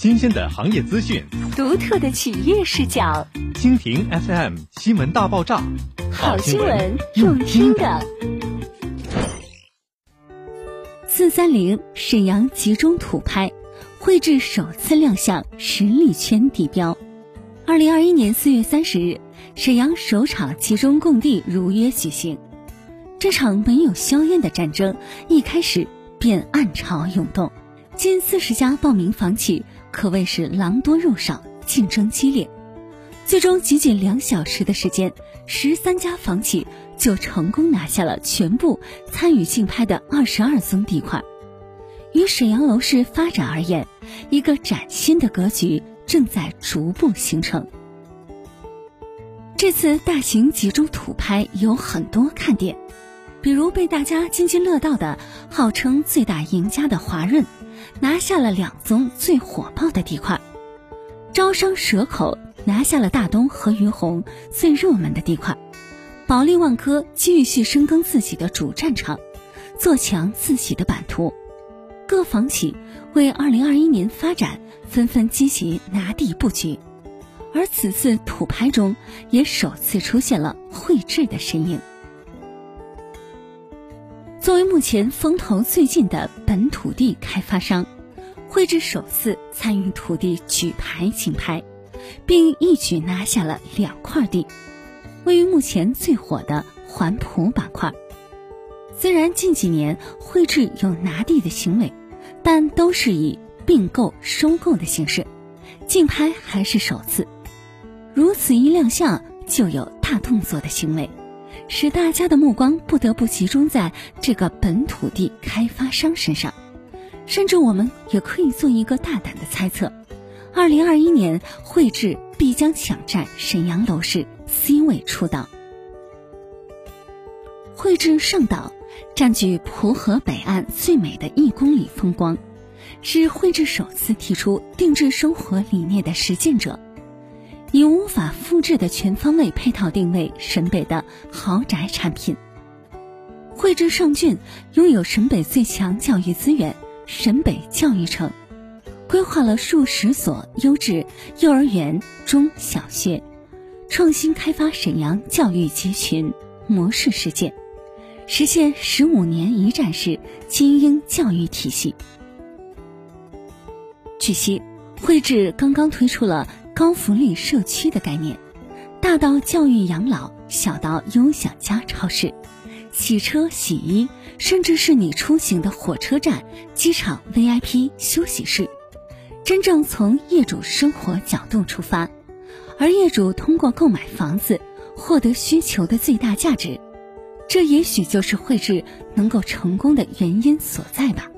新鲜的行业资讯，独特的企业视角。蜻蜓 FM 新闻大爆炸，好新闻用听的。四三零沈阳集中土拍，绘制首次亮相十里圈地标。二零二一年四月三十日，沈阳首场集中供地如约举行。这场没有硝烟的战争一开始便暗潮涌动，近四十家报名房企可谓是狼多肉少，竞争激烈。最终，仅仅两小时的时间，十三家房企就成功拿下了全部参与竞拍的二十二宗地块。于沈阳楼市发展而言，一个崭新的格局正在逐步形成。这次大型集中土拍有很多看点。比如被大家津津乐道的，号称最大赢家的华润，拿下了两宗最火爆的地块；招商蛇口拿下了大东和于洪最热门的地块；保利万科继续深耕自己的主战场，做强自己的版图。各房企为二零二一年发展纷纷积极拿地布局，而此次土拍中也首次出现了汇智的身影。作为目前风头最劲的本土地开发商，绘制首次参与土地举牌竞拍，并一举拿下了两块地，位于目前最火的环浦板块。虽然近几年绘制有拿地的行为，但都是以并购、收购的形式，竞拍还是首次。如此一亮相，就有大动作的行为。使大家的目光不得不集中在这个本土地开发商身上，甚至我们也可以做一个大胆的猜测：，二零二一年绘制必将抢占沈阳楼市 C 位出道。绘制上岛，占据蒲河北岸最美的一公里风光，是绘制首次提出定制生活理念的实践者。以无法复制的全方位配套定位沈北的豪宅产品。汇智上郡拥有沈北最强教育资源——沈北教育城，规划了数十所优质幼儿园、中小学，创新开发沈阳教育集群模式实践，实现十五年一站式精英教育体系。据悉，绘制刚刚推出了。高福利社区的概念，大到教育养老，小到优享家超市、洗车洗衣，甚至是你出行的火车站、机场 VIP 休息室，真正从业主生活角度出发，而业主通过购买房子获得需求的最大价值，这也许就是绘制能够成功的原因所在吧。